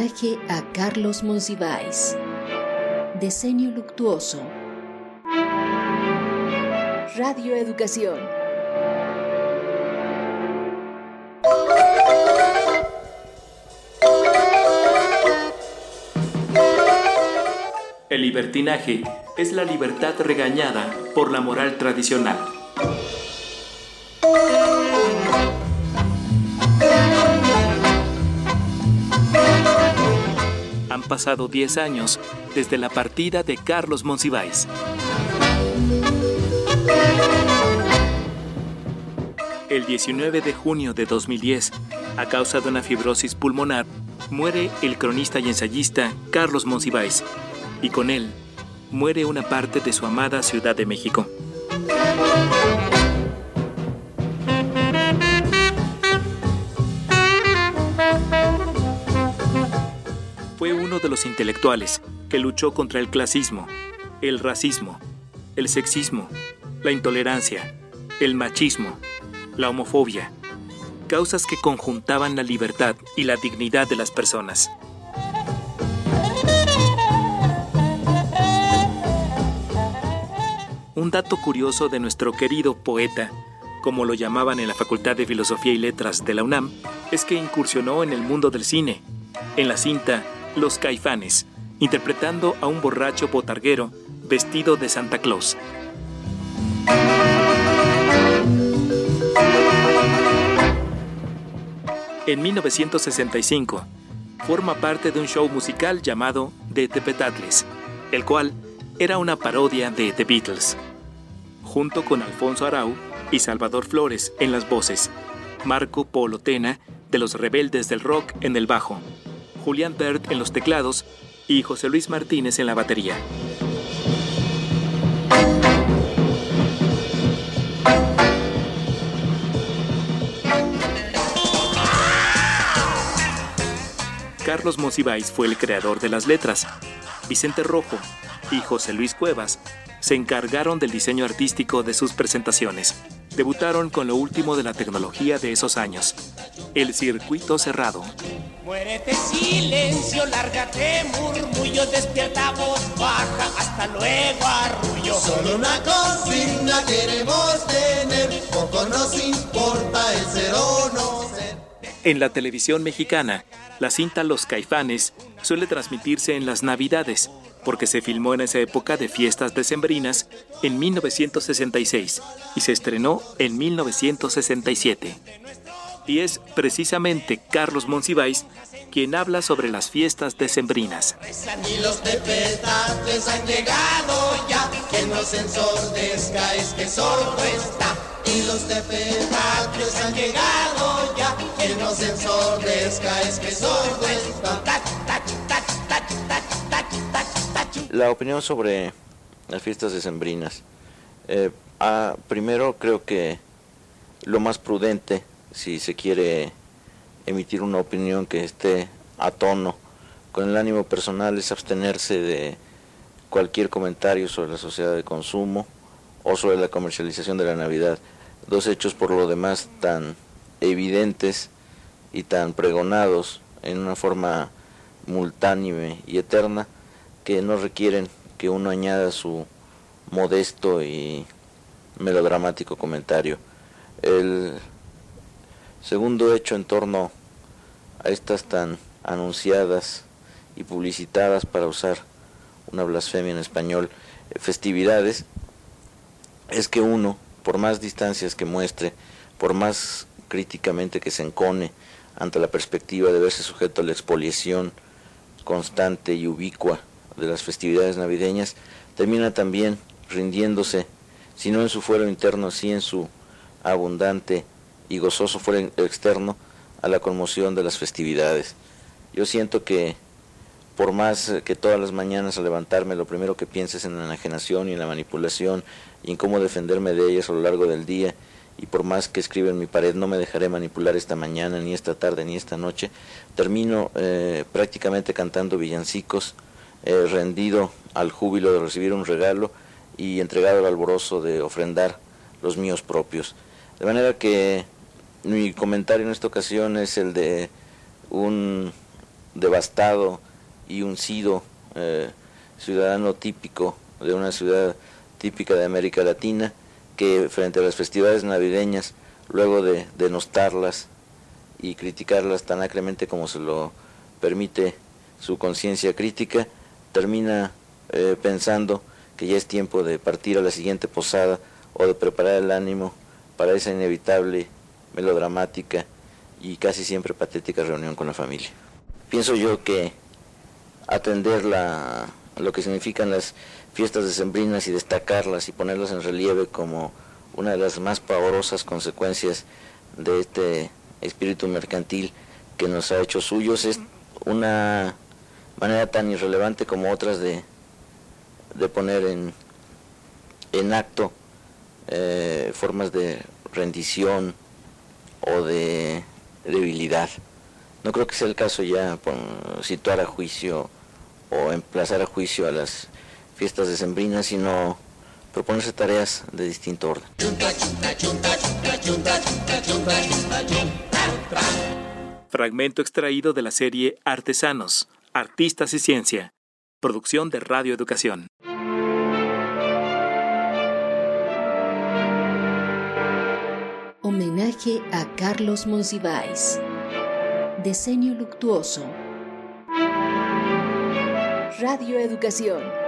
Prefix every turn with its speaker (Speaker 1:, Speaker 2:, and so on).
Speaker 1: Homenaje a Carlos Monsiváis. Diseño luctuoso. Radio Educación.
Speaker 2: El libertinaje es la libertad regañada por la moral tradicional. Pasado 10 años desde la partida de Carlos Monsiváis. El 19 de junio de 2010, a causa de una fibrosis pulmonar, muere el cronista y ensayista Carlos Monsiváis, y con él muere una parte de su amada Ciudad de México. Uno de los intelectuales que luchó contra el clasismo, el racismo, el sexismo, la intolerancia, el machismo, la homofobia, causas que conjuntaban la libertad y la dignidad de las personas. Un dato curioso de nuestro querido poeta, como lo llamaban en la Facultad de Filosofía y Letras de la UNAM, es que incursionó en el mundo del cine, en la cinta Los Caifanes, interpretando a un borracho botarguero vestido de Santa Claus. En 1965, forma parte de un show musical llamado The Tepetatles, el cual era una parodia de The Beatles, junto con Alfonso Arau y Salvador Flores en las voces, Marco Polo Tena de los Rebeldes del Rock en el bajo, Julián Bert en los teclados y José Luis Martínez en la batería. Carlos Monsiváis fue el creador de las letras. Vicente Rojo y José Luis Cuevas se encargaron del diseño artístico de sus presentaciones. Debutaron con lo último de la tecnología de esos años, el circuito cerrado.
Speaker 3: Muérete silencio, lárgate murmullo, despierta voz baja, hasta luego arrullo.
Speaker 4: Solo una consigna queremos tener, poco nos importa el ser o no ser.
Speaker 2: En la televisión mexicana, la cinta Los Caifanes suele transmitirse en las Navidades, porque se filmó en esa época de fiestas decembrinas en 1966 y se estrenó en 1967. Y es precisamente Carlos Monsiváis quien habla sobre las fiestas decembrinas.
Speaker 4: Y los tepetatles han llegado ya, que no se ensordezca es que sordo está. Y los tepetatles han llegado ya, que no se ensordezca es que sordo está.
Speaker 5: La opinión sobre las fiestas decembrinas. Eh, ah, primero creo que lo más prudente, si se quiere emitir una opinión que esté a tono con el ánimo personal, es abstenerse de cualquier comentario sobre la sociedad de consumo o sobre la comercialización de la Navidad. Dos hechos por lo demás tan evidentes y tan pregonados en una forma multánime y eterna que no requieren que uno añada su modesto y melodramático comentario. El segundo hecho en torno a estas tan anunciadas y publicitadas para usar una blasfemia en español festividades es que uno, por más distancias que muestre, por más críticamente que se encone ante la perspectiva de verse sujeto a la expoliación constante y ubicua de las festividades navideñas, termina también rindiéndose, si no en su fuero interno, sí en su abundante y gozoso fuero externo, a la conmoción de las festividades. Yo siento que por más que todas las mañanas al levantarme lo primero que pienses en la enajenación y en la manipulación y en cómo defenderme de ellas a lo largo del día, y por más que escriba en mi pared no me dejaré manipular esta mañana, ni esta tarde, ni esta noche, termino eh, prácticamente cantando villancicos, eh, rendido al júbilo de recibir un regalo y entregado al alborozo de ofrendar los míos propios. De manera que mi comentario en esta ocasión es el de un devastado y uncido eh, ciudadano típico de una ciudad típica de América Latina, que frente a las festividades navideñas, luego de denostarlas y criticarlas tan acremente como se lo permite su conciencia crítica, termina eh, pensando que ya es tiempo de partir a la siguiente posada o de preparar el ánimo para esa inevitable, melodramática y casi siempre patética reunión con la familia. Pienso yo que atender la, lo que significan las fiestas decembrinas y destacarlas y ponerlas en relieve como una de las más pavorosas consecuencias de este espíritu mercantil que nos ha hecho suyos es una manera tan irrelevante como otras de, de poner en, en acto eh, formas de rendición o de debilidad. No creo que sea el caso ya situar a juicio o emplazar a juicio a las fiestas decembrinas, sino proponerse tareas de distinto orden.
Speaker 2: Fragmento extraído de la serie Artesanos, Artistas y Ciencia, producción de Radio Educación.
Speaker 1: A Carlos Monsiváis. Diseño luctuoso. Radio Educación.